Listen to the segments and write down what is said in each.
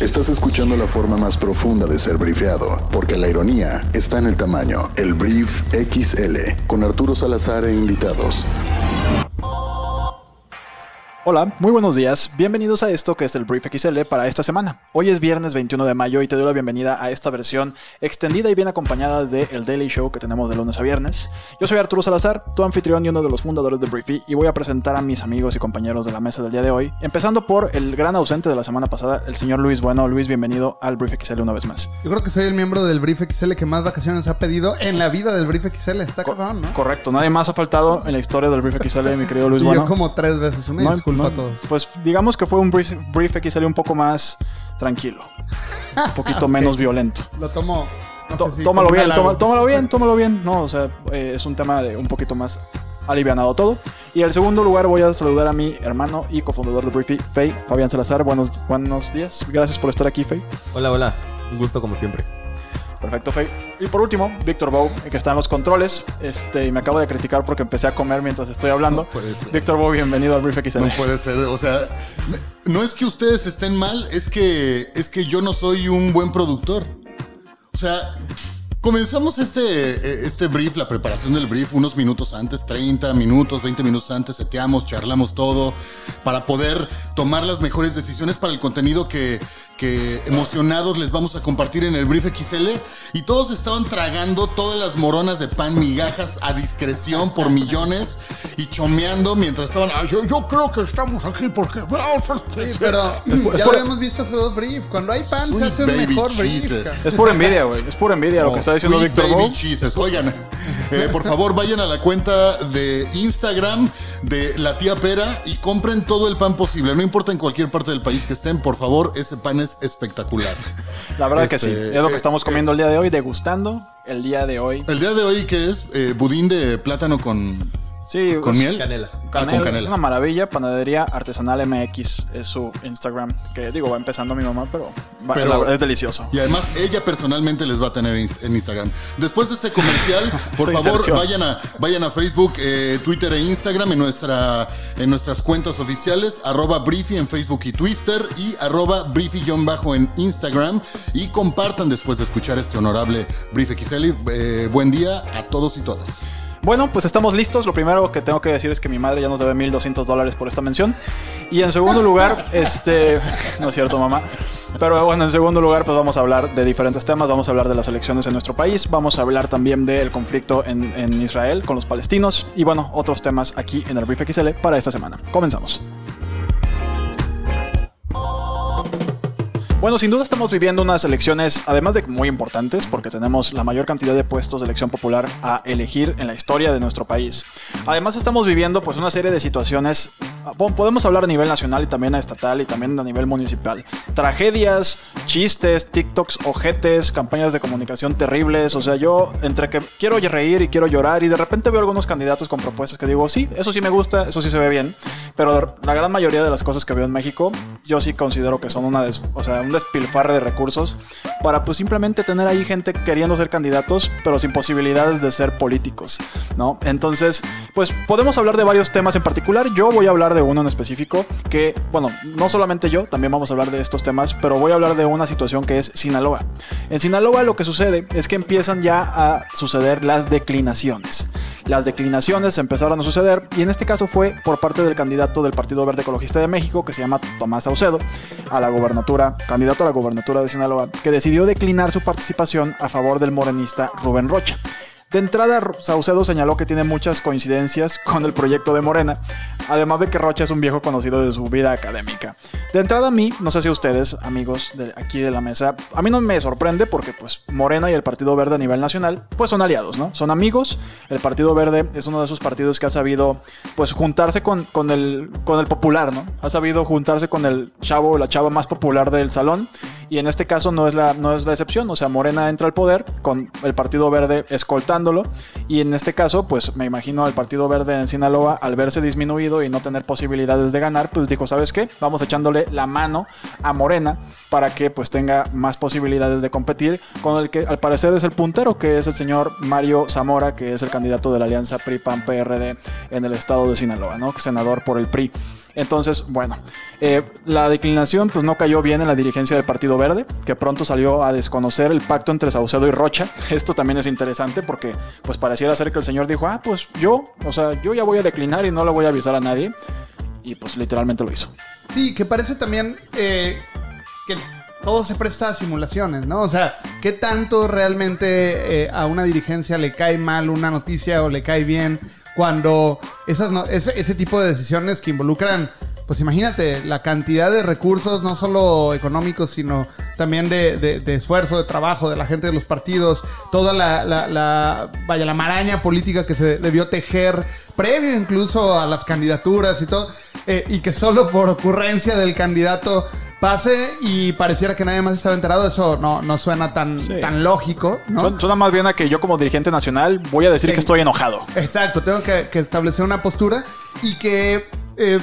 Estás escuchando la forma más profunda de ser brifeado, porque la ironía está en el tamaño. El Brief XL, con Arturo Salazar e invitados. Hola, muy buenos días. Bienvenidos a esto que es el Brief XL para esta semana. Hoy es viernes 21 de mayo y te doy la bienvenida a esta versión extendida y bien acompañada de el Daily Show que tenemos de lunes a viernes. Yo soy Arturo Salazar, tu anfitrión y uno de los fundadores de Briefy y voy a presentar a mis amigos y compañeros de la mesa del día de hoy, empezando por el gran ausente de la semana pasada, el señor Luis Bueno. Luis, bienvenido al Brief XL una vez más. Yo creo que soy el miembro del Brief XL que más vacaciones ha pedido en la vida del Brief XL. Está cabrón, ¿no? Correcto, nadie más ha faltado en la historia del Brief XL, mi querido Luis Y Bueno. yo como tres veces. Una No, disculpa no, a todos. Pues digamos que fue un brief, brief XL un poco más tranquilo, un poquito menos violento. Lo tomo. no Tó- sé si tómalo bien, tómalo bien, tómalo bien. No, o sea, eh, es un tema de un poquito más alivianado todo. Y en segundo lugar voy a saludar a mi hermano y cofundador de Briefy, Fey, Fabián Salazar. Buenos, buenos días. Gracias por estar aquí, Fey. Hola, hola. Un gusto como siempre. Perfecto, Fey. Y por último, Víctor Bow, que está en los controles. Este, y me acabo de criticar porque empecé a comer mientras estoy hablando. No. Víctor Bow, bienvenido al Brief XL. No puede ser, o sea, no es que ustedes estén mal, es que es que yo no soy un buen productor. O sea, comenzamos este eh, este brief, la preparación del brief unos minutos antes, 30 minutos, 20 minutos antes, seteamos, charlamos todo para poder tomar las mejores decisiones para el contenido que que emocionados les vamos a compartir en el Brief XL y todos estaban tragando todas las moronas de pan migajas a discreción por millones y chomeando mientras estaban "Ay, yo, yo creo que estamos aquí porque Sí, pero ya lo habíamos visto hace dos briefs. Cuando hay pan se hace un baby mejor brief. Es pura envidia, güey. Es pura envidia lo que está diciendo Víctor baby Bow. Jesus. Oigan, eh, por favor vayan a la cuenta de Instagram de la tía Pera y compren todo el pan posible. No importa en cualquier parte del país que estén, por favor, ese pan es espectacular. La verdad que sí. Este, Es lo que eh, estamos comiendo el día de hoy, degustando el día de hoy. El día de hoy, que es Eh, budín de plátano con, Sí, con miel. Canela. Ah, Canela, con canela. Una maravilla, panadería artesanal MX es su Instagram. Que digo, va empezando mi mamá, pero, va- Pero- la es delicioso. Y además ella personalmente les va a tener en Instagram. Después de este comercial, por Esta favor inserción. vayan a, vayan a Facebook, eh, Twitter e Instagram en, nuestra, en nuestras cuentas oficiales, arroba Briefy en Facebook y Twitter y arroba Briefy-bajo en Instagram y compartan después de escuchar este honorable Brief XL. Eh, buen día a todos y todas. Bueno, pues estamos listos. Lo primero que tengo que decir es que mi madre ya nos debe 1200 dólares por esta mención. Y en segundo lugar, este. No es cierto, mamá. Pero bueno, en segundo lugar, pues vamos a hablar de diferentes temas. Vamos a hablar de las elecciones en nuestro país. Vamos a hablar también del conflicto en, en Israel con los palestinos. Y bueno, otros temas aquí en el Brief XL para esta semana. Comenzamos. Bueno, sin duda estamos viviendo unas elecciones, además de muy importantes, porque tenemos la mayor cantidad de puestos de elección popular a elegir en la historia de nuestro país. Además estamos viviendo pues una serie de situaciones, ah, po- podemos hablar a nivel nacional y también a estatal y también a nivel municipal. Tragedias, chistes, TikToks, ojetes, campañas de comunicación terribles, o sea, yo entre que quiero reír y quiero llorar y de repente veo algunos candidatos con propuestas que digo, sí, eso sí me gusta, eso sí se ve bien, pero la gran mayoría de las cosas que veo en México, yo sí considero que son una des- o sea, un despilfarre de recursos para pues simplemente tener ahí gente queriendo ser candidatos, pero sin posibilidades de ser políticos, ¿no? Entonces, pues podemos hablar de varios temas en particular. Yo voy a hablar de uno en específico que, bueno, no solamente yo, también vamos a hablar de estos temas, pero voy a hablar de una situación que es Sinaloa. En Sinaloa lo que sucede es que empiezan ya a suceder las declinaciones. Las declinaciones empezaron a suceder y en este caso fue por parte del candidato del Partido Verde Ecologista de México, que se llama Tomás Saucedo, a la gobernatura, candidato a la gobernatura de Sinaloa, que decidió declinar su participación a favor del morenista Rubén Rocha. De entrada, Saucedo señaló que tiene muchas coincidencias con el proyecto de Morena, además de que Rocha es un viejo conocido de su vida académica. De entrada a mí, no sé si ustedes, amigos de aquí de la mesa, a mí no me sorprende porque pues Morena y el Partido Verde a nivel nacional pues son aliados, ¿no? Son amigos. El Partido Verde es uno de esos partidos que ha sabido pues juntarse con, con, el, con el popular, ¿no? Ha sabido juntarse con el chavo o la chava más popular del salón y en este caso no es, la, no es la excepción, o sea, Morena entra al poder con el Partido Verde escoltándolo y en este caso, pues me imagino al Partido Verde en Sinaloa, al verse disminuido y no tener posibilidades de ganar, pues dijo, ¿sabes qué? Vamos echándole la mano a Morena para que pues tenga más posibilidades de competir con el que al parecer es el puntero, que es el señor Mario Zamora, que es el candidato de la alianza PRI-PAN-PRD en el estado de Sinaloa, ¿no? Senador por el PRI. Entonces, bueno, eh, la declinación pues no cayó bien en la dirigencia del Partido Verde, que pronto salió a desconocer el pacto entre Saucedo y Rocha. Esto también es interesante porque pues pareciera ser que el señor dijo, ah, pues yo, o sea, yo ya voy a declinar y no le voy a avisar a nadie. Y pues literalmente lo hizo. Sí, que parece también eh, que todo se presta a simulaciones, ¿no? O sea, ¿qué tanto realmente eh, a una dirigencia le cae mal una noticia o le cae bien cuando esas no- ese, tipo de decisiones que involucran, pues imagínate, la cantidad de recursos, no solo económicos, sino también de, de- esfuerzo, de trabajo, de la gente de los partidos, toda la- vaya, la maraña política que se debió tejer previo incluso a las candidaturas y todo, eh, y que solo por ocurrencia del candidato pase y pareciera que nadie más estaba enterado, eso no, no suena tan, Sí. tan lógico, ¿no? Suena- Suena más bien a que yo como dirigente nacional voy a decir que estoy enojado. Exacto, tengo que, que establecer una postura y que, eh,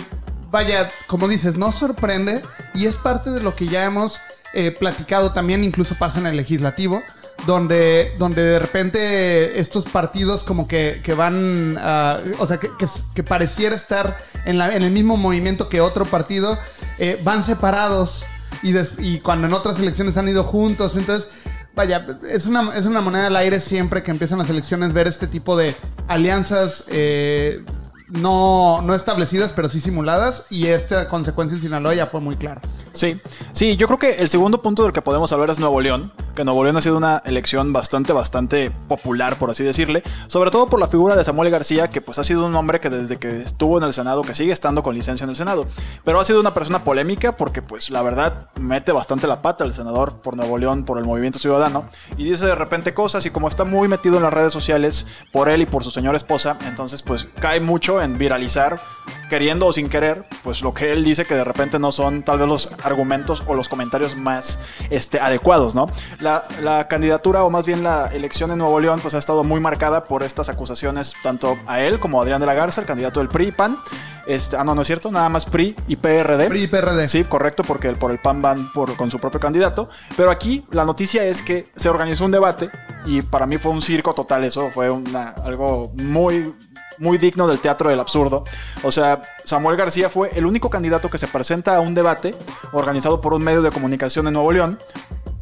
vaya, como dices, no sorprende y es parte de lo que ya hemos eh, platicado también, incluso pasa en el legislativo, donde, donde de repente estos partidos como que, que van, ah, o sea, que, que- pareciera estar en, la- en el mismo movimiento que otro partido, eh, van separados y, y cuando en otras elecciones han ido juntos, entonces... Vaya, es una, es una moneda al aire siempre que empiezan las elecciones ver este tipo de alianzas eh, no, no establecidas, pero sí simuladas. Y esta consecuencia en Sinaloa ya fue muy clara. Sí, sí, yo creo que el segundo punto del que podemos hablar es Nuevo León, que Nuevo León ha sido una elección bastante, bastante popular, por así decirle, sobre todo por la figura de Samuel García, que pues ha sido un hombre que desde que estuvo en el Senado, que sigue estando con licencia en el Senado, pero ha sido una persona polémica porque pues la verdad mete bastante la pata el senador por Nuevo León, por el movimiento ciudadano, y dice de repente cosas y como está muy metido en las redes sociales por él y por su señora esposa, entonces pues cae mucho en viralizar, queriendo o sin querer, pues lo que él dice que de repente no son tal vez los argumentos o los comentarios más este, adecuados, ¿no? La, la candidatura o más bien la elección en Nuevo León pues ha estado muy marcada por estas acusaciones tanto a él como a Adrián de la Garza, el candidato del PRI y PAN. Este, ah, no, no es cierto, nada más PRI y PRD. PRI y PRD. Sí, correcto, porque el- por el PAN van por, con su propio candidato. Pero aquí la noticia es que se organizó un debate y para mí fue un circo total eso, fue una, algo muy, muy digno del teatro del absurdo. O sea, Samuel García fue el único candidato que se presenta a un debate organizado por un medio de comunicación en Nuevo León.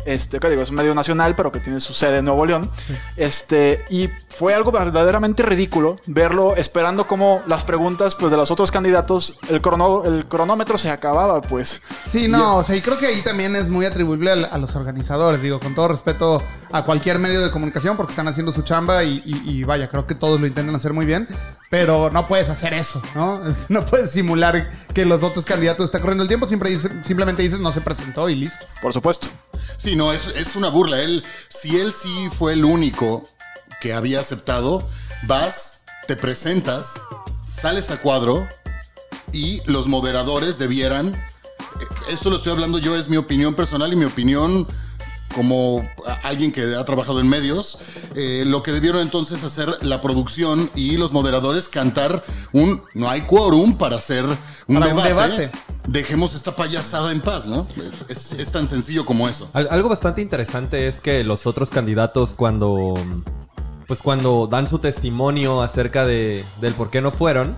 Este, que digo, es un medio nacional, pero que tiene su sede en Nuevo León. Este, y fue algo verdaderamente ridículo verlo esperando como las preguntas pues, de los otros candidatos, el, crono- el cronómetro se acababa, pues. Sí, no, o sea, y creo que ahí también es muy atribuible a, a los organizadores, digo, con todo respeto a cualquier medio de comunicación porque están haciendo su chamba y, y- y vaya, creo que todos lo intentan hacer muy bien, pero no puedes hacer eso, ¿no? No puedes simular que los otros candidatos están corriendo el tiempo, siempre dice- simplemente dices no se presentó y listo. Por supuesto. Sí, no, es, es una burla. Él, si él sí fue el único que había aceptado, vas, te presentas, sales a cuadro y los moderadores debieran. eh, Esto lo estoy hablando yo, es mi opinión personal y mi opinión como alguien que ha trabajado en medios, eh, lo que debieron entonces hacer la producción y los moderadores cantar un no hay quórum para hacer un, Para un debate. debate. Dejemos esta payasada en paz, ¿no? Es, es tan sencillo como eso. Al- algo bastante interesante es que los otros candidatos cuando pues cuando dan su testimonio acerca de, del por qué no fueron,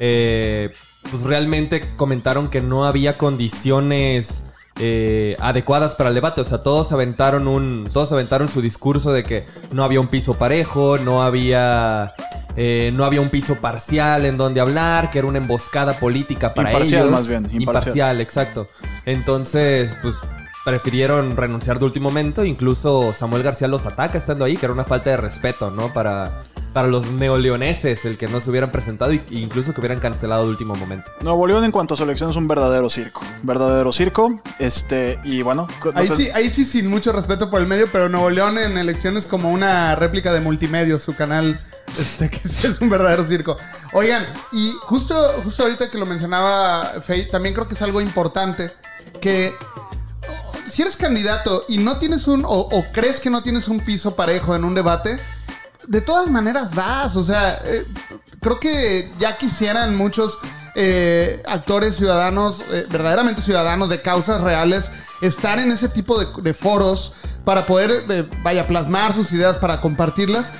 eh, pues realmente comentaron que no había condiciones eh, adecuadas para el debate. O sea, todos aventaron un. Todos aventaron su discurso de que no había un piso parejo, no había. eh, no había un piso parcial en donde hablar, que era una emboscada política para Imparcial, ellos. más bien, imparcial. Imparcial, exacto. Entonces, pues prefirieron renunciar de último momento. Incluso Samuel García los ataca estando ahí, que era una falta de respeto, ¿no? Para, para los neoleoneses, el que no se hubieran presentado e incluso que hubieran cancelado de último momento. Nuevo León en cuanto a su elección es un verdadero circo. Verdadero circo. Este, y bueno. no Ahí sé- sí, ahí sí sin mucho respeto por el medio, pero Nuevo León en elecciones como una réplica de multimedios, su canal, este, que sí es un verdadero circo. Oigan, y justo, justo ahorita que lo mencionaba Faye, también creo que es algo importante que si eres candidato y no tienes un, o, o crees que no tienes un piso parejo en un debate, de todas maneras vas. O sea, eh, creo que ya quisieran muchos eh, actores ciudadanos, eh, verdaderamente ciudadanos de causas reales, estar en ese tipo de, foros para poder, vaya, plasmar sus ideas, para compartirlas.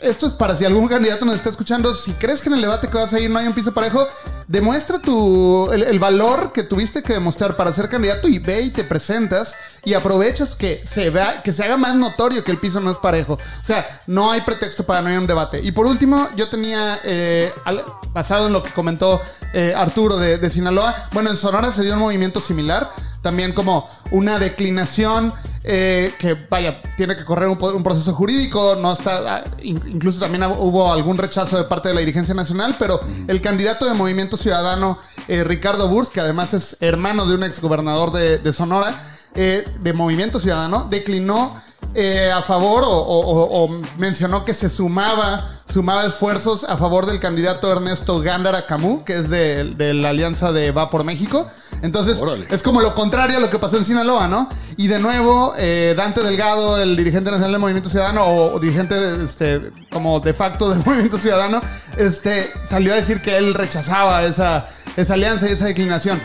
esto es para si algún candidato nos está escuchando, si crees que en el debate que vas a ir no hay un piso parejo, demuestra tu, el valor que tuviste que demostrar para ser candidato y ve y te presentas y aprovechas que se vea, que se haga más notorio que el piso no es parejo. O sea, no hay pretexto para no ir a un debate. Y por último, yo tenía, eh, al- basado en lo que comentó eh, Arturo de, de Sinaloa, bueno, en Sonora se dio un movimiento similar, también como una declinación eh, que, vaya, tiene que correr un, proceso jurídico, no está, ah, in- incluso también hubo algún rechazo de parte de la dirigencia nacional, pero el candidato de Movimiento Ciudadano, eh, Ricardo Burs, que además es hermano de un exgobernador de, de Sonora, eh, de Movimiento Ciudadano, declinó eh, a favor o, o- o- o mencionó que se sumaba, sumaba esfuerzos a favor del candidato Ernesto Gándara Camus, que es de, de la alianza de Va por México. Entonces, Órale. es como lo contrario a lo que pasó en Sinaloa, ¿no? Y de nuevo, eh, Dante Delgado, el dirigente nacional del Movimiento Ciudadano, o, o dirigente este, como de facto del Movimiento Ciudadano, este, salió a decir que él rechazaba esa, esa alianza y esa declinación.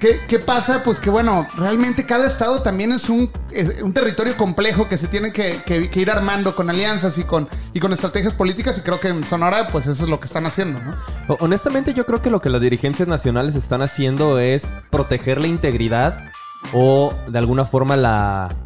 ¿Qué, pasa? Pues que bueno, realmente cada estado también es un, territorio complejo que se tiene que, ir armando con alianzas y con, estrategias políticas y creo que en Sonora pues eso es lo que están haciendo, ¿no? Honestamente, yo creo que lo que las dirigencias nacionales están haciendo es proteger la integridad o de alguna forma la.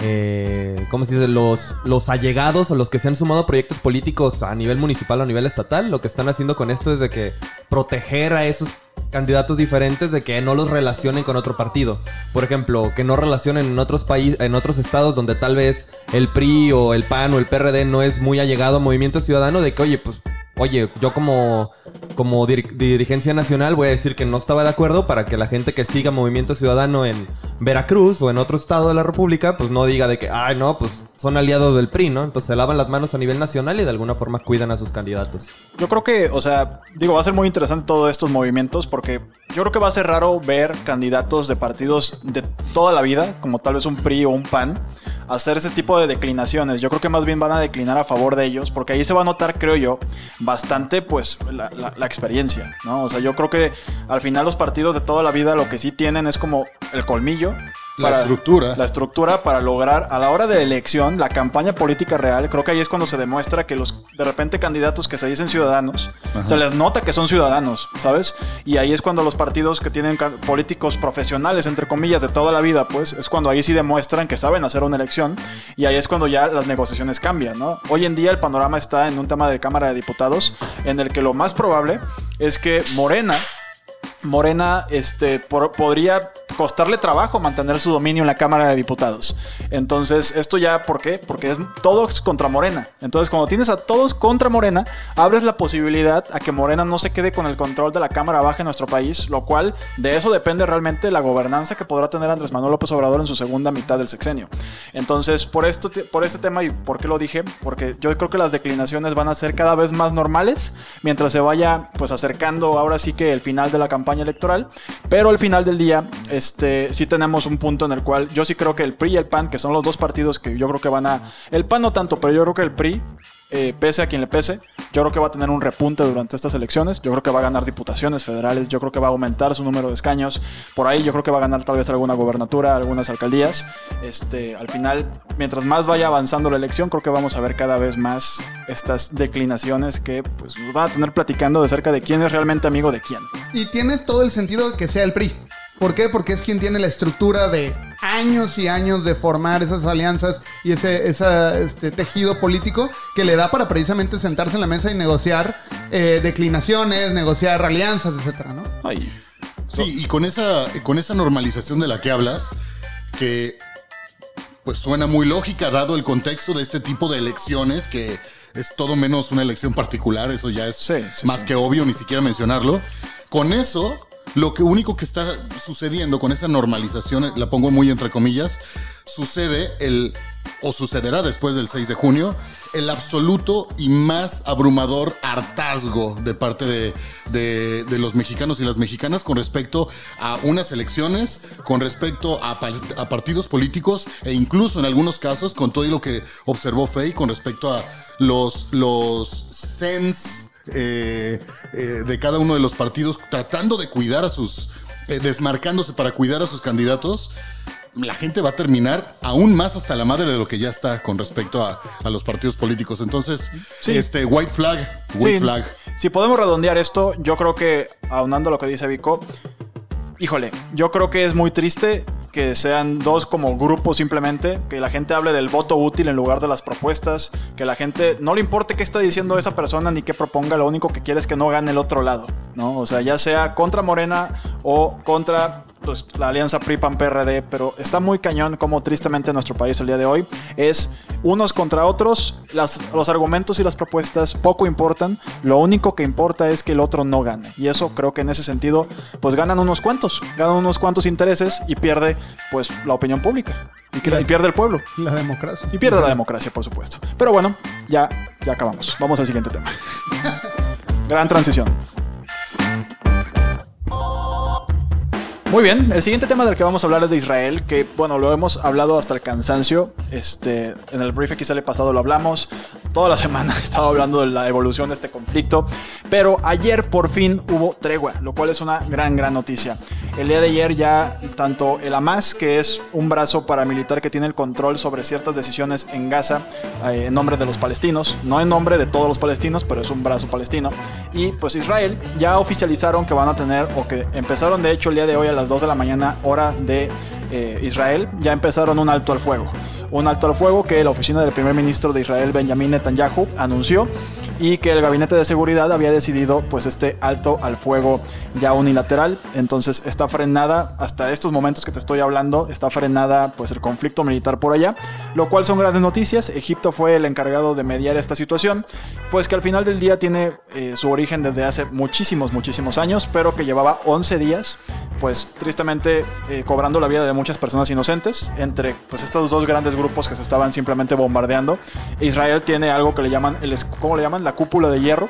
Eh, ¿Cómo se dice? Los, los allegados o los que se han sumado a proyectos políticos a nivel municipal o a nivel estatal, lo que están haciendo con esto es de que proteger a esos candidatos diferentes de que no los relacionen con otro partido. Por ejemplo, que no relacionen en otros países, en otros estados donde tal vez el PRI o el PAN o el PRD no es muy allegado a Movimiento Ciudadano, de que, oye, pues Oye, yo como, como dir- dirigencia nacional voy a decir que no estaba de acuerdo para que la gente que siga Movimiento Ciudadano en Veracruz o en otro estado de la República, pues no diga de que, ay, no, pues son aliados del PRI, ¿no? Entonces se lavan las manos a nivel nacional y de alguna forma cuidan a sus candidatos. Yo creo que, o sea, digo, va a ser muy interesante todos estos movimientos porque yo creo que va a ser raro ver candidatos de partidos de toda la vida, como tal vez un PRI o un PAN, hacer ese tipo de declinaciones. Yo creo que más bien van a declinar a favor de ellos porque ahí se va a notar, creo yo, bastante, pues, la, la- la experiencia, ¿no? O sea, yo creo que al final los partidos de toda la vida lo que sí tienen es como el colmillo. La estructura. La estructura para lograr a la hora de elección, la campaña política real, creo que ahí es cuando se demuestra que los de repente candidatos que se dicen ciudadanos, se les nota que son ciudadanos, ¿sabes? Y ahí es cuando los partidos que tienen políticos profesionales, entre comillas, de toda la vida, pues es cuando ahí sí demuestran que saben hacer una elección y ahí es cuando ya las negociaciones cambian, ¿no? Hoy en día el panorama está en un tema de Cámara de Diputados en el que lo más probable es que Morena Morena este, podría costarle trabajo mantener su dominio en la Cámara de Diputados. Entonces, esto ya, ¿por qué? Porque es todos contra Morena. Entonces, cuando tienes a todos contra Morena, abres la posibilidad a que Morena no se quede con el control de la Cámara Baja en nuestro país, lo cual de eso depende realmente la gobernanza que podrá tener Andrés Manuel López Obrador en su segunda mitad del sexenio. Entonces, por, esto, por este tema y por qué lo dije, porque yo creo que las declinaciones van a ser cada vez más normales mientras se vaya pues acercando ahora sí que el final de la campaña electoral, pero al final del día este sí tenemos un punto en el cual yo sí creo que el PRI y el PAN, que son los dos partidos que yo creo que van a el PAN no tanto, pero yo creo que el PRI eh, pese a quien le pese, yo creo que va a tener un repunte durante estas elecciones. Yo creo que va a ganar diputaciones federales. Yo creo que va a aumentar su número de escaños. Por ahí yo creo que va a ganar tal vez alguna gobernatura, algunas alcaldías. Este, al final, mientras más vaya avanzando la elección, creo que vamos a ver cada vez más estas declinaciones que pues, van a tener platicando de cerca de quién es realmente amigo de quién. Y tienes todo el sentido de que sea el PRI. ¿Por qué? Porque es quien tiene la estructura de años y años de formar esas alianzas y ese, esa, este, tejido político que le da para precisamente sentarse en la mesa y negociar eh, declinaciones, negociar alianzas, etcétera, ¿no? Ay, Sí, y con esa, con esa normalización de la que hablas, que pues suena muy lógica dado el contexto de este tipo de elecciones, que es todo menos una elección particular, eso ya es Sí, sí, más sí. que obvio, ni siquiera mencionarlo. Con eso, lo que único que está sucediendo con esa normalización, la pongo muy entre comillas, sucede el, o sucederá después del 6 de junio, el absoluto y más abrumador hartazgo de parte de, de- los mexicanos y las mexicanas con respecto a unas elecciones, con respecto a partidos políticos e incluso en algunos casos con todo lo que observó Fey con respecto a los, los sens eh, eh, de cada uno de los partidos tratando de cuidar a sus, eh, desmarcándose para cuidar a sus candidatos. la gente va a terminar aún más hasta la madre de lo que ya está con respecto a, a los partidos políticos. Entonces, Sí. este white flag, white Sí, flag. Si podemos redondear esto, yo creo que, aunando lo que dice Vico, híjole, yo creo que es muy triste que sean dos como grupos simplemente, que la gente hable del voto útil en lugar de las propuestas, que la gente no le importe qué está diciendo esa persona ni qué proponga, lo único que quiere es que no gane el otro lado, ¿no? O sea, ya sea contra Morena o contra pues, la alianza PRI-PAN-PRD, pero está muy cañón como tristemente en nuestro país el día de hoy es unos contra otros, las- los argumentos y las propuestas poco importan, lo único que importa es que el otro no gane. Y eso creo que en ese sentido, pues ganan unos cuantos, ganan unos cuantos intereses y pierde pues la opinión pública. Y, que- y pierde el pueblo. La democracia. Y pierde la democracia, por supuesto. Pero bueno, ya, ya acabamos. Vamos al siguiente tema. Gran transición. Muy bien, el siguiente tema del que vamos a hablar es de Israel, que bueno, lo hemos hablado hasta el cansancio. Este, en el brief XL pasado lo hablamos. Toda la semana he estado hablando de la evolución de este conflicto. Pero ayer por fin hubo tregua, lo cual es una gran, gran noticia. El día de ayer ya tanto el Hamas, que es un brazo paramilitar que tiene el control sobre ciertas decisiones en Gaza, eh, en nombre de los palestinos, no en nombre de todos los palestinos, pero es un brazo palestino. Y pues Israel ya oficializaron que van a tener, o que empezaron de hecho el día de hoy a las 2 de la mañana, hora de eh, Israel, ya empezaron un alto al fuego. Un alto al fuego que la oficina del primer ministro de Israel, Benjamin Netanyahu, anunció y que el gabinete de seguridad había decidido pues este alto al fuego ya unilateral. Entonces está frenada hasta estos momentos que te estoy hablando está frenada pues el conflicto militar por allá lo cual son grandes noticias. Egipto fue el encargado de mediar esta situación pues que al final del día tiene eh, su origen desde hace muchísimos muchísimos años pero que llevaba 11 días pues tristemente eh, cobrando la vida de muchas personas inocentes entre pues estos dos grandes grupos que se estaban simplemente bombardeando Israel tiene algo que le llaman el ¿cómo le llaman? la cúpula de hierro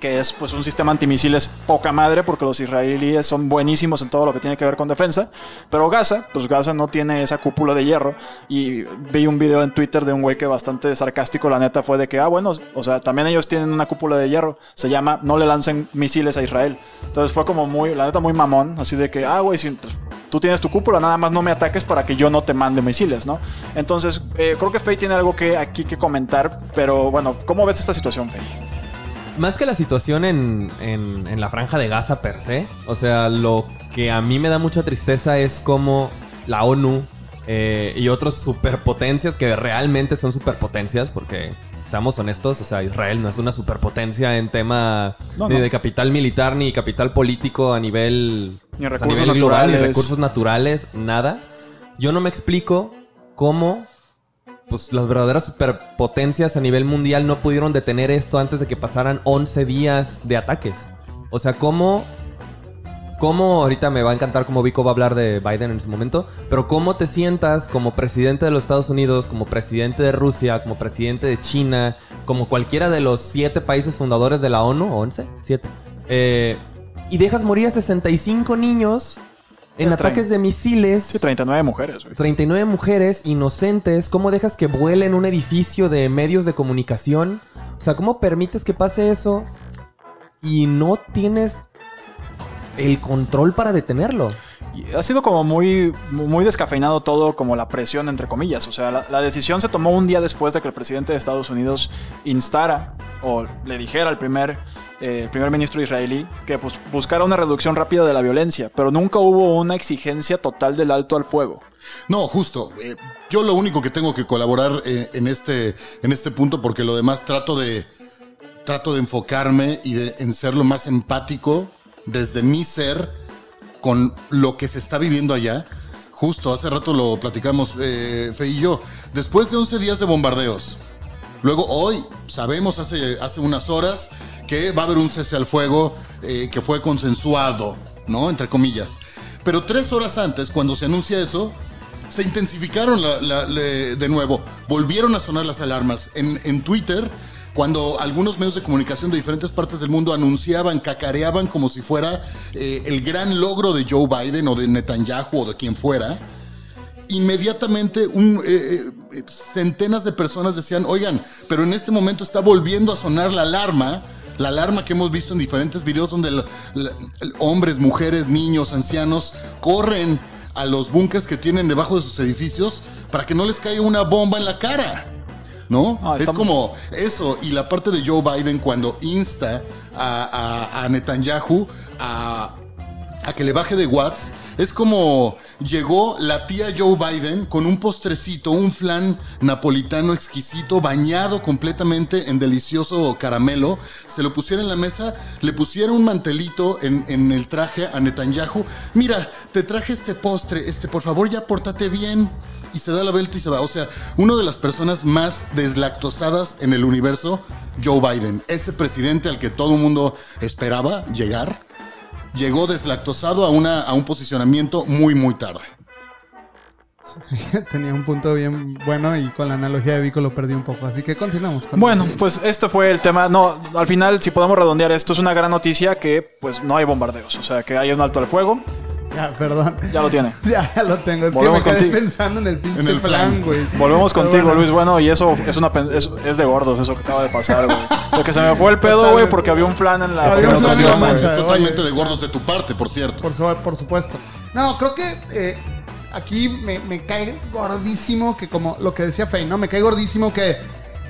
que es pues un sistema antimisiles poca madre porque los israelíes son buenísimos en todo lo que tiene que ver con defensa, pero Gaza, pues Gaza no tiene esa cúpula de hierro y vi un video en Twitter de un güey que bastante sarcástico la neta fue de que ah bueno, o sea, también ellos tienen una cúpula de hierro, se llama no le lancen misiles a Israel. Entonces fue como muy la neta muy mamón, así de que ah güey, si, tú tienes tu cúpula, nada más no me ataques para que yo no te mande misiles, ¿no? Entonces, eh, creo que Faye tiene algo que aquí que comentar, pero bueno, ¿cómo ves esta situación, Faye? Más que la situación en, en- en la franja de Gaza per se, o sea, lo que a mí me da mucha tristeza es como la ONU eh, y otras superpotencias que realmente son superpotencias, porque seamos honestos, o sea, Israel no es una superpotencia en tema No, ni no. de capital militar ni capital político a nivel, Ni pues, a recursos nivel global, ni naturales. recursos naturales, nada. Yo no me explico cómo pues las verdaderas superpotencias a nivel mundial no pudieron detener esto antes de que pasaran 11 días de ataques. O sea, ¿cómo... ¿Cómo, ahorita me va a encantar cómo Vico va a hablar de Biden en su momento, pero cómo te sientas como presidente de los Estados Unidos, como presidente de Rusia, como presidente de China, como cualquiera de los siete países fundadores de la ONU, 11, 7, eh, y dejas morir a 65 niños en ataques de misiles? Sí, 39 mujeres, güey. 39 mujeres inocentes, ¿cómo dejas que vuelen un edificio de medios de comunicación? O sea, ¿cómo permites que pase eso y no tienes el control para detenerlo? Ha sido como muy, muy descafeinado todo, como la presión, entre comillas. O sea, la, decisión se tomó un día después de que el presidente de Estados Unidos instara o le dijera al primer, eh, primer ministro israelí que pues, buscara una reducción rápida de la violencia, pero nunca hubo una exigencia total del alto al fuego. No, justo. eh, yo lo único que tengo que colaborar eh, en, este, en este punto, porque lo demás trato de, trato de enfocarme y de, en ser lo más empático desde mi ser con lo que se está viviendo allá. Justo, hace rato lo platicamos eh, Fe y yo. Después de 11 días de bombardeos, Luego hoy sabemos hace, hace unas horas que va a haber un cese al fuego eh, que fue consensuado, ¿no? Entre comillas. Pero tres horas antes, cuando se anuncia eso, se intensificaron de nuevo. Volvieron a sonar las alarmas. En, en Twitter, cuando algunos medios de comunicación de diferentes partes del mundo anunciaban, cacareaban como si fuera eh, el gran logro de Joe Biden o de Netanyahu o de quien fuera, inmediatamente eh, eh, centenas de personas decían, oigan, pero en este momento está volviendo a sonar la alarma, la alarma que hemos visto en diferentes videos donde hombres, mujeres, niños, ancianos corren a los búnkers que tienen debajo de sus edificios para que no les caiga una bomba en la cara. ¿No? Ah, es como eso. Y la parte de Joe Biden cuando insta a, a- a Netanyahu a, a que le baje de watts. Es como llegó la tía Joe Biden con un postrecito, un flan napolitano exquisito, bañado completamente en delicioso caramelo. Se lo pusieron en la mesa, le pusieron un mantelito en, en el traje a Netanyahu. Mira, te traje este postre, este, por favor ya pórtate bien. Y se da la vuelta y se va. O sea, una de las personas más deslactosadas en el universo, Joe Biden. Ese presidente al que todo el mundo esperaba llegar llegó deslactosado a, una, a un posicionamiento muy, muy tarde. Tenía un punto bien bueno y con la analogía de Vico lo perdí un poco. Así que continuamos. con Bueno, pues este fue el tema. No, al final, si podemos redondear esto, es una gran noticia que pues no hay bombardeos. O sea, que hay un alto al fuego. Ya, perdón. Ya lo tiene. Ya, ya lo tengo. Es Volvemos que me quedé contigo. pensando en el pinche En el flan, flan. güey. Volvemos Pero contigo, bueno. Luis. Bueno, y eso es una pen- es, es de gordos, eso que acaba de pasar, güey. Porque se me fue el pedo, güey, porque había un flan en la conversación, güey. Es totalmente oye. de gordos de tu parte, por cierto. Por, su- por supuesto. No, creo que eh, aquí me, me cae gordísimo que como lo que decía Fey, ¿no? Me cae gordísimo que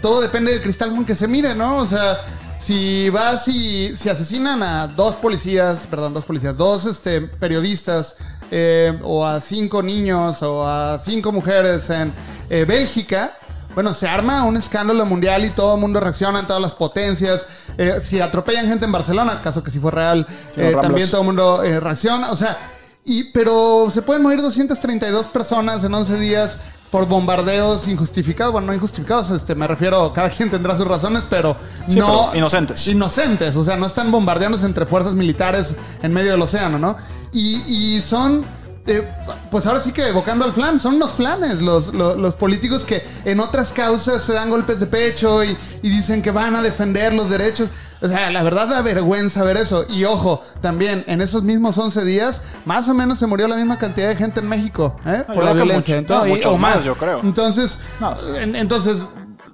todo depende del cristal con que se mire, ¿no? O sea, si vas y si asesinan a dos policías, perdón, dos policías, dos este, periodistas, eh, o a cinco niños, o a cinco mujeres en eh, Bélgica, bueno, se arma un escándalo mundial y todo el mundo reacciona, todas las potencias. Eh, si atropellan gente en Barcelona, caso que sí fue real, también todo el mundo reacciona. O sea, y, pero se pueden morir 232 personas en 11 días por bombardeos injustificados. Bueno, no injustificados, este, me refiero, cada quien tendrá sus razones, pero Sí, no. pero inocentes. Inocentes, o sea, no están bombardeándose entre fuerzas militares en medio del océano, ¿no? Y, y son. Eh, pues ahora sí que evocando al flan, son unos flanes los, los, los políticos que en otras causas se dan golpes de pecho y, y dicen que van a defender los derechos. O sea, la verdad da vergüenza ver eso. Y ojo, también en esos mismos 11 días, más o menos se murió la misma cantidad de gente en México, ¿eh? yo Por la violencia. mucho- Entonces, no, y- muchos o más, yo creo. Entonces, No. en- entonces,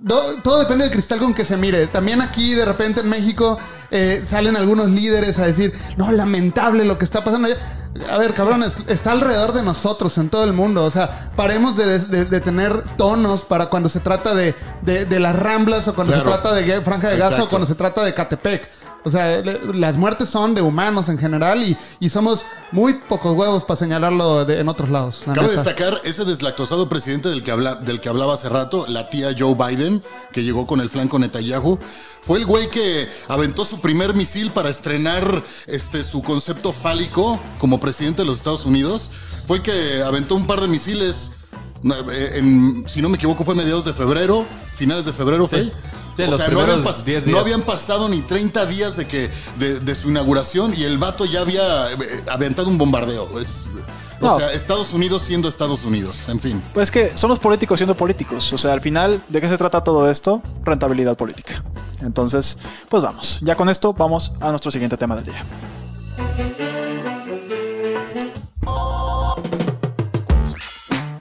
do- todo depende del cristal con que se mire. También aquí, de repente, en México, eh, salen algunos líderes a decir, no, lamentable lo que está pasando allá. A ver, cabrones, está alrededor de nosotros, en todo el mundo. O sea, paremos de, de- de tener tonos para cuando se trata de, de- las ramblas o cuando Claro. se trata de Franja de Gaza o cuando se trata de Catepec. O sea, le- las muertes son de humanos en general y, y somos muy pocos huevos para señalarlo de- en otros lados. la Cabe neta. destacar ese deslactosado presidente del que, habla, del que hablaba hace rato, la tía Joe Biden, que llegó con el flanco Netanyahu. Fue el güey que aventó su primer misil para estrenar este, su concepto fálico como presidente de los Estados Unidos. Fue el que aventó un par de misiles, eh, en- si no me equivoco, fue mediados de febrero, finales de febrero, fue. Sí, o los sea, no habían, primeros pas- 10 no días. habían pasado ni 30 días de, que, de, de su inauguración y el vato ya había eh, aventado un bombardeo. Es, o sea, Estados Unidos siendo Estados Unidos, en fin. Pues es que somos políticos siendo políticos. O sea, al final, ¿de qué se trata todo esto? Rentabilidad política. Entonces, pues vamos. Ya con esto vamos a nuestro siguiente tema del día.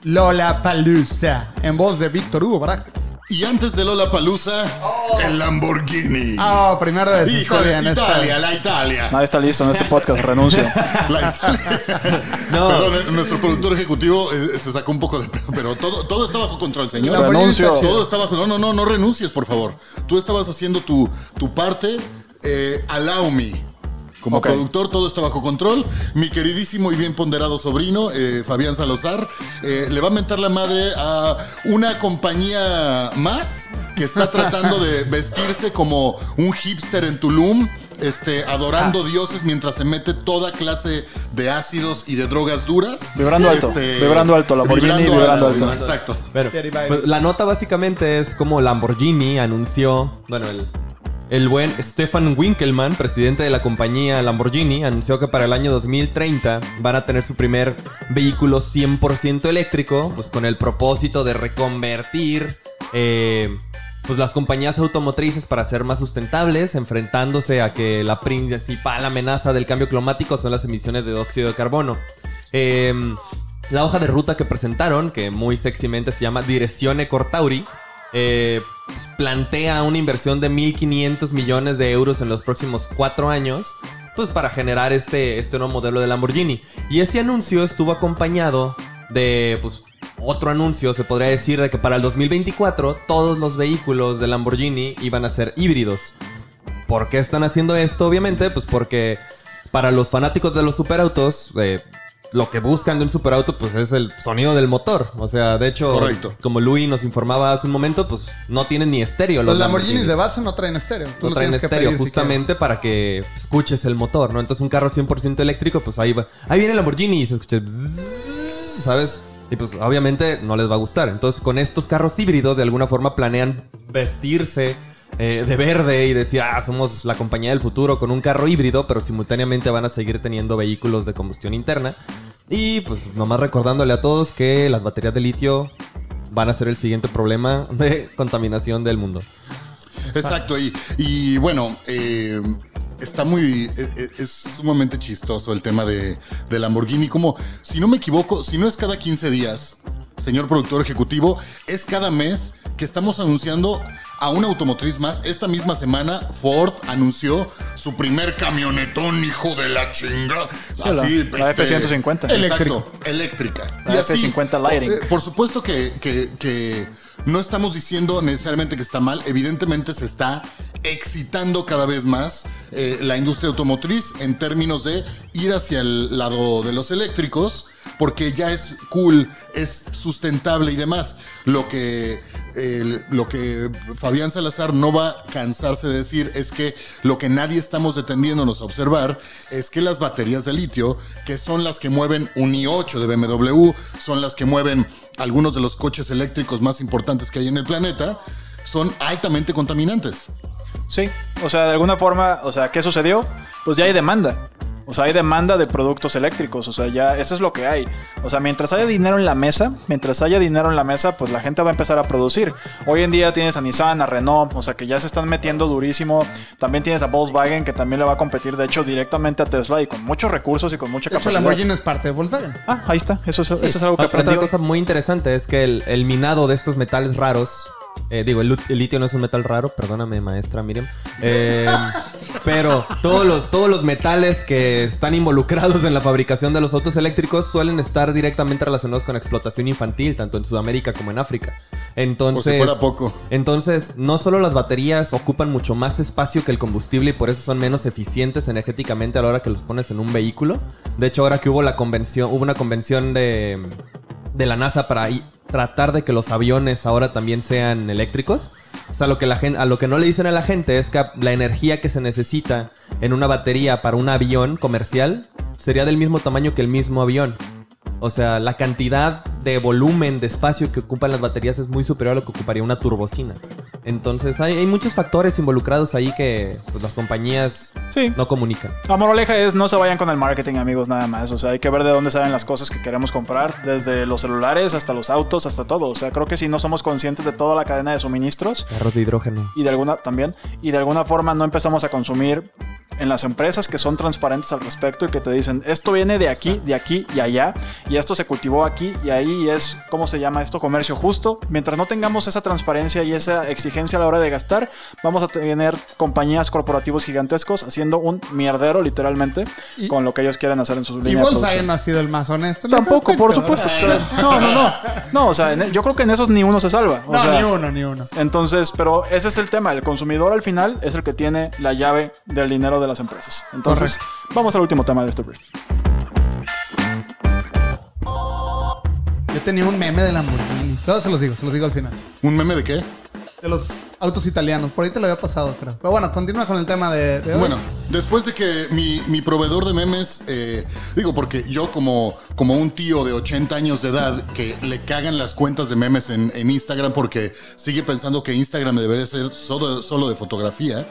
Lola Palusa, en voz de Víctor Hugo Barajas. Y antes de Lola Palusa, el Lamborghini. Ah, primero de Híjole, está bien, está Italia, bien. la Italia. Nadie está listo en este podcast, renuncio. La Italia. No. Perdón, nuestro productor ejecutivo eh, se sacó un poco de pedo, pero todo, todo está bajo control, señor. Renuncio. Todo está bajo. No, no, no, no renuncies, por favor. Tú estabas haciendo tu, tu parte. Eh, allow me. Como productor, todo está bajo control. Mi queridísimo y bien ponderado sobrino, eh, Fabián Salazar, eh, le va a mentar la madre a una compañía más que está tratando de vestirse como un hipster en Tulum, este, adorando dioses mientras se mete toda clase de ácidos y de drogas duras. Este, Vibrando alto, vibrando alto, Lamborghini vibrando alto. Exacto. Pues, la nota básicamente es como Lamborghini anunció, bueno, el, el buen Stefan Winkelmann, presidente de la compañía Lamborghini, anunció que para el año 2030 van a tener su primer vehículo 100% eléctrico, pues con el propósito de reconvertir eh, pues las compañías automotrices para ser más sustentables, enfrentándose a que la principal amenaza del cambio climático son las emisiones de dióxido de carbono. Em, la hoja de ruta que presentaron, que muy sexymente se llama Direczione Cortauri, eh, plantea una inversión de 1.500 millones de euros en los próximos cuatro años pues para generar este, este nuevo modelo de Lamborghini. Y ese anuncio estuvo acompañado de pues otro anuncio, se podría decir, de que para el 2024 todos los vehículos de Lamborghini iban a ser híbridos. ¿Por qué están haciendo esto? Obviamente, pues porque para los fanáticos de los superautos, eh, lo que buscan de un superauto, pues es el sonido del motor. O sea, de hecho, Correcto. como Louis nos informaba hace un momento, pues no tienen ni estéreo. Los Lamborghinis de base no traen estéreo. Tú no traen estéreo pedir si justamente para que escuches el motor, ¿no? Entonces un carro 100% eléctrico, pues ahí va. Ahí viene el Lamborghini y se escucha... ¿Sabes? Y pues obviamente no les va a gustar. Entonces con estos carros híbridos de alguna forma planean vestirse eh, de verde y decir, ah, somos la compañía del futuro con un carro híbrido, pero simultáneamente van a seguir teniendo vehículos de combustión interna. Y pues nomás recordándole a todos que las baterías de litio van a ser el siguiente problema de contaminación del mundo. Exacto, y, bueno, eh, está muy. e- e- Es, sumamente chistoso el tema de, de Lamborghini. Como, si no me equivoco, si no es cada 15 días, señor productor ejecutivo, es cada mes que estamos anunciando a una automotriz más. Esta misma semana, Ford anunció su primer camionetón, hijo de la chinga. la- la F-150. Exacto, eléctrica. La Y así, F-50 Lighting. eh, por supuesto que, que- que no estamos diciendo necesariamente que está mal, evidentemente se está excitando cada vez más eh, la industria automotriz en términos de ir hacia el lado de los eléctricos, porque ya es cool, es sustentable y demás. Lo que, lo que Fabián Salazar no va a cansarse de decir es que lo que nadie estamos deteniéndonos a observar es que las baterías de litio, que son las que mueven un i8 de BMW, son las que mueven algunos de los coches eléctricos más importantes que hay en el planeta, son altamente contaminantes. Sí, o sea, de alguna forma, o sea, ¿qué sucedió? Pues ya hay demanda. O sea, hay demanda de productos eléctricos. O sea, ya, esto es lo que hay. O sea, mientras haya dinero en la mesa, mientras haya dinero en la mesa, pues la gente va a empezar a producir. Hoy en día tienes a Nissan, a Renault, o sea, que ya se están metiendo durísimo. También tienes a Volkswagen, que también le va a competir, de hecho, directamente a Tesla y con muchos recursos y con mucha De hecho, capacidad. Lamborghini es parte de Volkswagen. Ah, ahí está. Eso es, eso es algo que Otra- aprendí. Otra cosa muy interesante es que el, el minado de estos metales raros. Eh, digo, el, litio no es un metal raro, perdóname, maestra Miriam. eh, pero todos los, todos los metales que están involucrados en la fabricación de los autos eléctricos suelen estar directamente relacionados con explotación infantil, tanto en Sudamérica como en África. Entonces, Por si fuera poco. entonces, no solo las baterías ocupan mucho más espacio que el combustible y por eso son menos eficientes energéticamente a la hora que los pones en un vehículo. De hecho, ahora que hubo la convención, hubo una convención de, de la NASA para tratar de que los aviones ahora también sean eléctricos. O sea, lo que a lo que no le dicen a la gente es que la energía que se necesita en una batería para un avión comercial sería del mismo tamaño que el mismo avión. O sea, la cantidad de volumen, de espacio que ocupan las baterías es muy superior a lo que ocuparía una turbocina. Entonces, hay, hay muchos factores involucrados ahí que pues, las compañías Sí. no comunican. La moraleja es no se vayan con el marketing, amigos, nada más. O sea, hay que ver de dónde salen las cosas que queremos comprar, desde los celulares hasta los autos, hasta todo. O sea, creo que si no somos conscientes de toda la cadena de suministros Carros de hidrógeno. y de alguna también y de alguna forma no empezamos a consumir en las empresas que son transparentes al respecto y que te dicen esto viene de aquí, de aquí y allá y esto se cultivó aquí y ahí y es cómo se llama esto comercio justo. Mientras no tengamos esa transparencia y esa exigencia a la hora de gastar, vamos a tener compañías corporativos gigantescos haciendo un mierdero literalmente Y- con lo que ellos quieren hacer en su Y línea de Volkswagen no ha sido el más honesto. Tampoco, por supuesto. No, no, no. No, o sea, en- yo creo que en esos ni uno se salva. O No, sea, ni uno, ni uno. entonces, pero ese es el tema. El consumidor al final es el que tiene la llave del dinero de las empresas. Entonces, vamos al último tema de este brief. Yo tenía un meme de Lamborghini. Luego se los digo, se los digo al final. ¿Un meme de qué? De los autos italianos. Por ahí te lo había pasado, creo. Pero bueno, continúa con el tema de, de hoy. Bueno, después de que mi, mi proveedor de memes, eh, digo, porque yo como, como un tío de 80 años de edad que le cagan las cuentas de memes en, en Instagram porque sigue pensando que Instagram debería ser solo, solo de fotografía.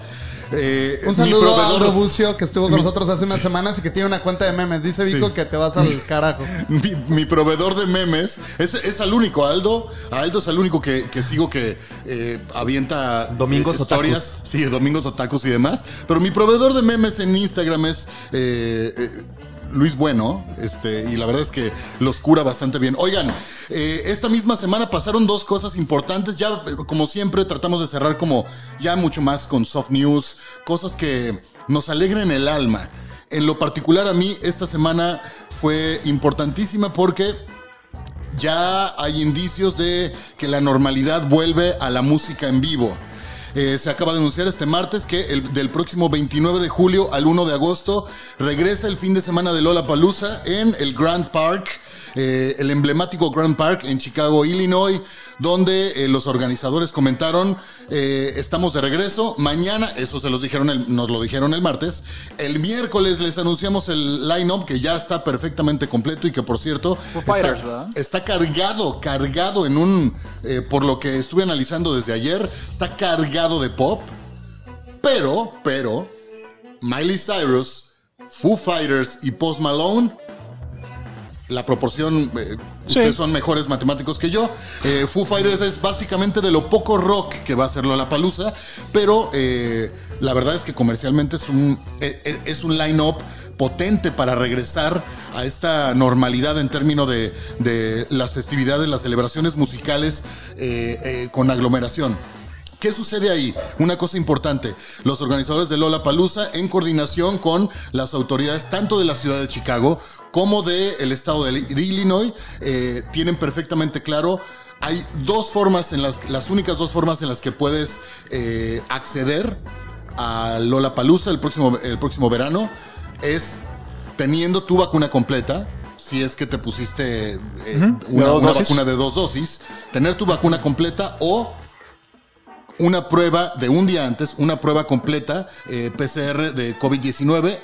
Eh, Un saludo a proveedor- Aldo Bucio, que estuvo con Mi- nosotros hace unas semanas y que tiene una cuenta de memes. Dice Vico Sí. que te vas al carajo. Mi, mi proveedor de memes es, es al único, Aldo. Aldo es al único que, que sigo que eh, avienta Domingos eh, historias. Sí, domingos otakus y demás. Pero mi proveedor de memes en Instagram es eh, eh, Luis Bueno. Este, y la verdad es que los cura bastante bien. Oigan, eh, esta misma semana pasaron dos cosas importantes. Ya, eh, como siempre, tratamos de cerrar como ya mucho más con soft news, cosas que nos alegren el alma. en lo particular a mí esta semana fue importantísima porque ya hay indicios de que la normalidad vuelve a la música en vivo. Eh, se acaba de anunciar este martes que el, del próximo 29 de julio al 1 de agosto regresa el fin de semana de Lola Palusa en el Grand Park eh, el emblemático Grand Park en Chicago, Illinois, donde eh, los organizadores comentaron, eh, estamos de regreso, mañana, eso se los dijeron, el- nos lo dijeron el martes, el miércoles les anunciamos el line-up que ya está perfectamente completo y que por cierto Fighters, está, ¿verdad? está cargado, cargado en un, eh, por lo que estuve analizando desde ayer, está cargado de pop, pero, pero, Miley Cyrus, Foo Fighters y Post Malone la proporción, eh, Sí. ustedes son mejores matemáticos que yo. Eh, Foo Fighters es básicamente de lo poco rock que va a hacer la palusa, pero eh, la verdad es que comercialmente es un, eh, eh, es un line-up potente para regresar a esta normalidad en términos de, de las festividades, las celebraciones musicales con aglomeración. ¿Qué sucede ahí? Una cosa importante. Los organizadores de Lola Palusa, en coordinación con las autoridades tanto de la ciudad de Chicago como del estado de, de Illinois, eh, tienen perfectamente claro. Hay dos formas, en las, las únicas dos formas en las que puedes eh, acceder a Lola Palusa el próximo, el próximo verano es teniendo tu vacuna completa. Si es que te pusiste eh, una, una vacuna de dos dosis, tener tu vacuna completa o una prueba de un día antes, una prueba completa eh, PCR de COVID-19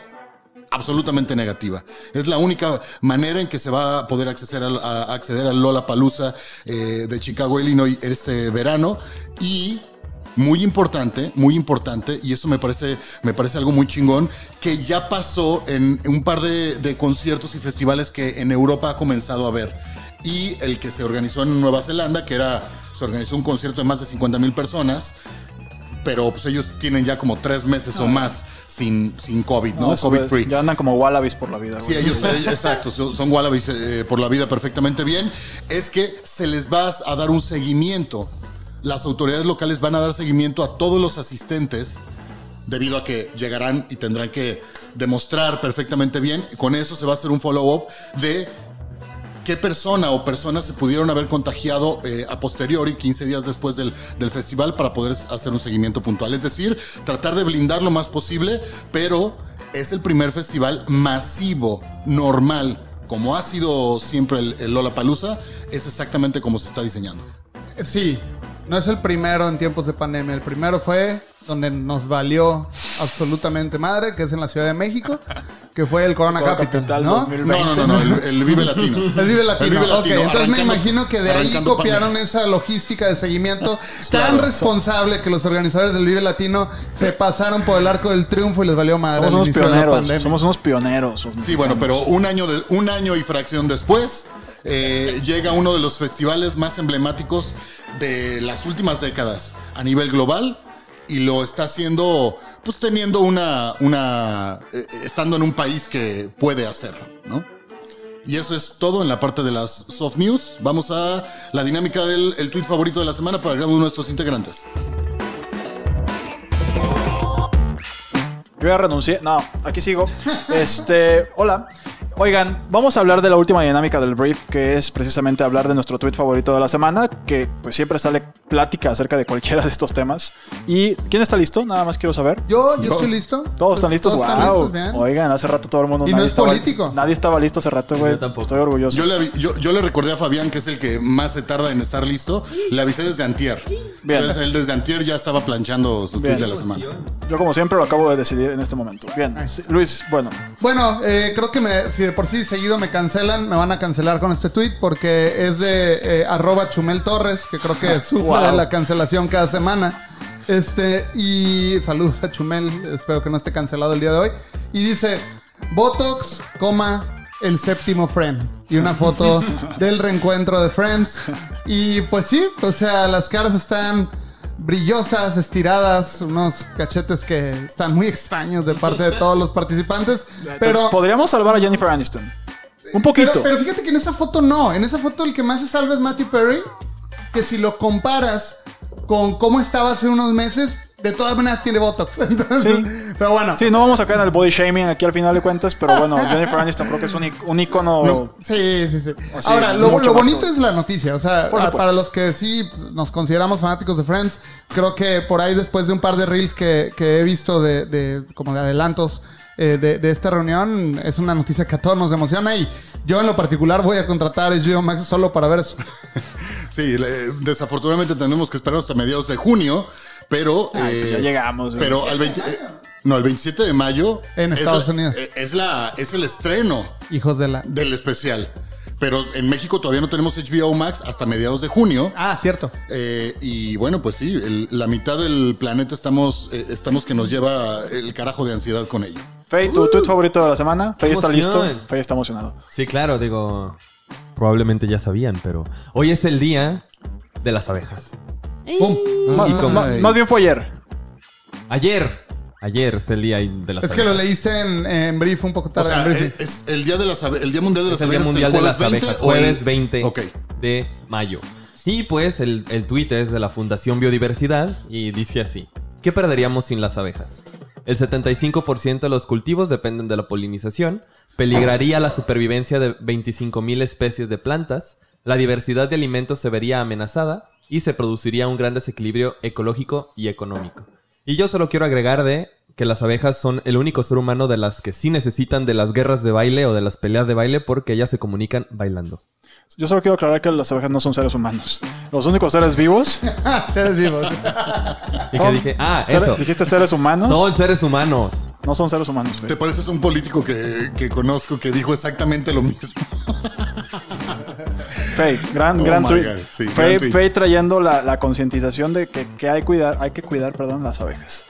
absolutamente negativa. Es la única manera en que se va a poder acceder al, a, acceder al Lola Palusa de Chicago, Illinois este verano. Y muy importante, muy importante, y esto me parece, me parece algo muy chingón, que ya pasó en un par de, de conciertos y festivales que en Europa ha comenzado a ver. Y el que se organizó en Nueva Zelanda, que era, se organizó un concierto de más de 50 mil personas, pero pues ellos tienen ya como tres meses o más sin, sin COVID, ¿no? COVID free. Ya andan como wallabies por la vida, Sí, güey. ellos, ellos- exacto, son, son wallabies eh, por la vida perfectamente bien. Es que se les va a dar un seguimiento. Las autoridades locales van a dar seguimiento a todos los asistentes debido a que llegarán y tendrán que demostrar perfectamente bien. Con eso se va a hacer un follow-up de qué persona o personas se pudieron haber contagiado eh, a posteriori, 15 días después del, del festival, para poder hacer un seguimiento puntual. Es decir, tratar de blindar lo más posible, pero es el primer festival masivo, normal, como ha sido siempre el, el Lollapalooza, es exactamente como se está diseñando. Sí, no es el primero en tiempos de pandemia. El primero fue donde nos valió absolutamente madre, que es en la Ciudad de México, que fue el Corona Capital, Capital ¿no? 2020. No, no, no, no, el, el Vive Latino. El Vive Latino. El Vive ok, Latino, entonces me imagino que de ahí copiaron esa logística de seguimiento tan responsable que los organizadores del Vive Latino se pasaron por el arco del triunfo y les valió madre. Somos al unos inicio de la pioneros. pandemia. Somos unos pioneros. Sí, bueno, pero un año, de, un año y fracción después eh, llega uno de los festivales más emblemáticos de las últimas décadas a nivel global y lo está haciendo, pues teniendo una, una, eh, estando en un país que puede hacerlo, ¿no? Y eso es todo en la parte de las soft news. Vamos a la dinámica del el tweet favorito de la semana para cada uno de nuestros integrantes. Yo ya renuncié. No, aquí sigo. Este, hola. Oigan, vamos a hablar de la última dinámica del brief, que es precisamente hablar de nuestro tweet favorito de la semana, que pues siempre sale plática acerca de cualquiera de estos temas. ¿Y quién está listo? Nada más quiero saber. Yo, yo Yo. estoy listo. Todos están listos, Todos wow. están listos, bien. Oigan, hace rato todo el mundo. Y no nadie es estaba- político. Nadie estaba listo hace rato, güey. Yo tampoco. Estoy orgulloso. Yo le, yo, yo le recordé a Fabián, que es el que más se tarda en estar listo. Le avisé desde antier. Bien. Entonces él desde antier ya estaba planchando su tweet de la semana. Yo, como siempre, lo acabo de decidir en este momento. Bien. Luis, bueno. Bueno, eh, creo que me- si de por sí seguido me cancelan, me van a cancelar con este tweet porque es de eh, arroba Chumel Torres, que creo que sufre Wow. de la cancelación cada semana. Este, y saludos a Chumel, espero que no esté cancelado el día de hoy. Y dice, Botox, coma, el séptimo friend. Y una foto del reencuentro de Friends. Y pues sí, o sea, las caras están brillosas, estiradas, unos cachetes que están muy extraños de parte de todos los participantes. Pero, Podríamos salvar a Jennifer Aniston. Un poquito. pero, pero fíjate que en esa foto no. En esa foto el que más se salva es Matthew Perry. Que si lo comparas con cómo estaba hace unos meses, de todas maneras tiene Botox. Entonces, Sí. Pero bueno. Sí, no vamos a caer en el body shaming aquí al final de cuentas, pero bueno, Jennifer Aniston creo que es un, ic- un icono. Sí, sí, sí. Así, Ahora, lo, bonito todo. es la noticia. O sea, Por a- supuesto. para los que sí nos consideramos fanáticos de Friends, creo que por ahí después de un par de reels que, que he visto de, de- como de adelantos eh, de, de esta reunión, es una noticia que a todos nos emociona y yo en lo particular voy a contratar a HBO Max solo para ver eso. Sí, le- desafortunadamente tenemos que esperar hasta mediados de junio, pero... Ay, pues eh, ya llegamos. güey. Pero al 20 eh, no, el 27 de mayo... En es Estados la- Unidos. eh, Es, la, es el estreno Hijos de la... del especial. Pero en México todavía no tenemos HBO Max hasta mediados de junio. Ah, cierto. Eh, y bueno, pues sí, el- la mitad del planeta estamos, eh, estamos que nos lleva el carajo de ansiedad con ello. Fey, tu tweet favorito de la semana. Fey está listo. Fey está emocionado. Sí, claro, digo. Probablemente ya sabían, pero hoy es el día de las abejas. Pum. Más bien fue ayer. Ayer. Ayer es el día de las Es que lo leíste en, en brief un poco O tarde. sea, en brief. es, es el día de las abe- el día mundial de las Es el Día abejas. Mundial de las jueves 20 Abejas, o el- jueves 20 Ok. de mayo. Y pues el, el tuit es de la Fundación Biodiversidad y dice así. ¿Qué perderíamos sin las abejas? El 75% de los cultivos dependen de la polinización, peligraría la supervivencia de 25.000 especies de plantas, la diversidad de alimentos se vería amenazada y se produciría un gran desequilibrio ecológico y económico. Y yo solo quiero agregar de que las abejas son el único ser humano de las que sí necesitan de las guerras de baile o de las peleas de baile porque ellas se comunican bailando. Yo solo quiero aclarar que las abejas no son seres humanos. Los únicos seres vivos. Seres vivos. Y que dije, ah, seres- eso. Dijiste seres humanos. Son seres humanos. No son seres humanos. güey. ¿Te pareces un político que, que conozco que dijo exactamente lo mismo? Fey, gran, Oh gran tweet. Sí, Fey, gran tweet. Fey trayendo la, la concientización de que, que hay, cuidar, hay que cuidar perdón, las abejas.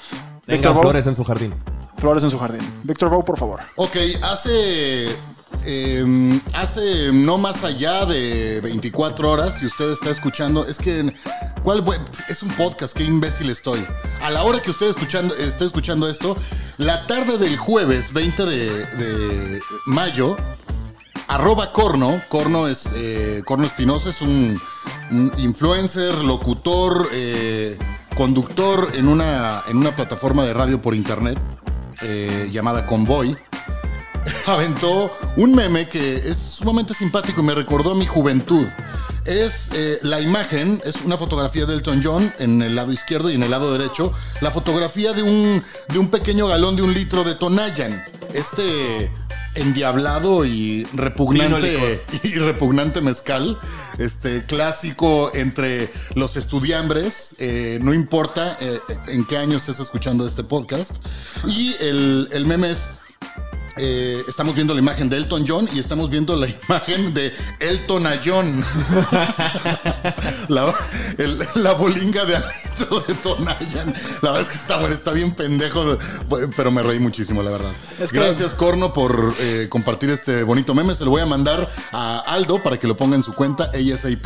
Víctor flores en su jardín. flores en su jardín. Víctor Bow, por favor. Ok, hace. eh, hace no más allá de 24 horas, si usted está escuchando, es que. ¿Cuál Es un podcast, qué imbécil estoy. A la hora que usted escuchando, esté escuchando esto, la tarde del jueves 20 de, de mayo, arroba Corno, Corno es eh, Espinosa, es un, influencer, locutor, eh, conductor en una, en una plataforma de radio por internet eh, llamada Convoy. Aventó un meme que es sumamente simpático y me recordó a mi juventud. Es la imagen, es una fotografía de Elton John en el lado izquierdo y en el lado derecho, la fotografía de un, de un pequeño galón de un litro de Tonayan. Este endiablado y repugnante y repugnante mezcal, este clásico entre los estudiambres, eh, no importa eh, en qué año estés escuchando este podcast. Y el, el meme es, eh, estamos viendo la imagen de Elton John y estamos viendo la imagen de Elton a John. la, el- la bolinga de alito de Tonayan. La verdad es que está, bueno, está bien pendejo, pero me reí muchísimo, la verdad. Es que- Gracias, Corno, por eh, compartir este bonito meme. Se lo voy a mandar a Aldo para que lo ponga en su cuenta ASAP.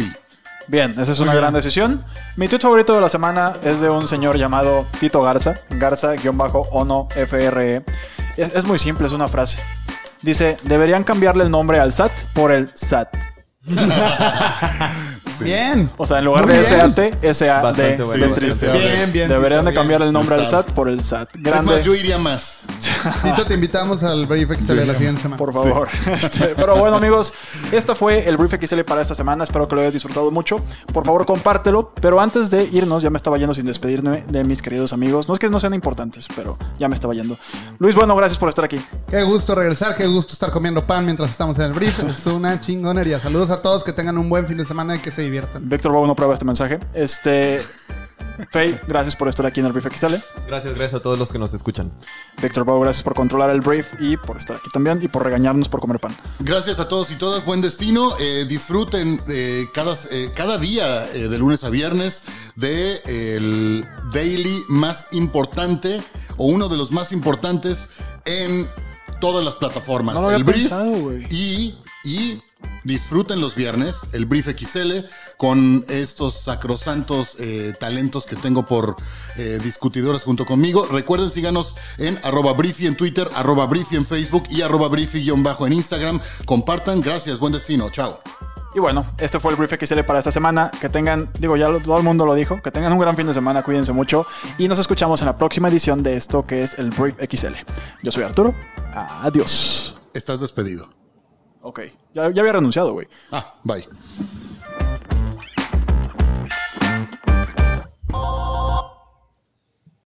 Bien, esa es una gran decisión. Mi tweet favorito de la semana es de un señor llamado Tito Garza. Garza-ono FRE. Es, muy simple, es una frase. Dice, deberían cambiarle el nombre al SAT por el SAT. Bien. O sea, en lugar Muy de bien. SAT, SAD de, bueno, triste. Bien, bien, Deberían de bien. cambiarle el nombre al SAT. Por el SAT. Es Grande. más, yo iría más. Tito, te invitamos al Brief XL de la siguiente semana. Por favor. Este, pero bueno, amigos, este fue el Brief XL para esta semana. Espero que lo hayas disfrutado mucho. Por favor, compártelo. Pero antes de irnos, ya me estaba yendo sin despedirme de mis queridos amigos. No es que no sean importantes, pero ya me estaba yendo. Luis, bueno, gracias por estar aquí. Qué gusto regresar, qué gusto estar comiendo pan mientras estamos en el brief. Es una chingonería. Saludos a todos, que tengan un buen fin de semana y que se diviertan. Víctor Bobo no prueba este mensaje. Este. Faye, gracias por estar aquí en el Brief XL. Gracias, gracias a todos los que nos escuchan. Víctor Bobo, gracias por controlar el brief y por estar aquí también y por regañarnos por comer pan. Gracias a todos y todas, buen destino. Eh, disfruten eh, cada, eh, cada día eh, de lunes a viernes de el daily más importante o uno de los más importantes en todas las plataformas. No lo había el brief pensado, y, y disfruten los viernes el brief XL con estos sacrosantos eh, talentos que tengo por eh, discutidores junto conmigo. Recuerden, síganos en arroba briefy en Twitter, arroba briefy en Facebook y arroba briefy-bajo en Instagram. Compartan. Gracias, buen destino. Chao. Y bueno, este fue el Brief XL para esta semana. Que tengan, digo, ya lo- todo el mundo lo dijo, que tengan un gran fin de semana, cuídense mucho. Y nos escuchamos en la próxima edición de esto que es el Brief XL. Yo soy Arturo. Adiós. Estás despedido. Ok, ya, ya había renunciado, güey. Ah, bye.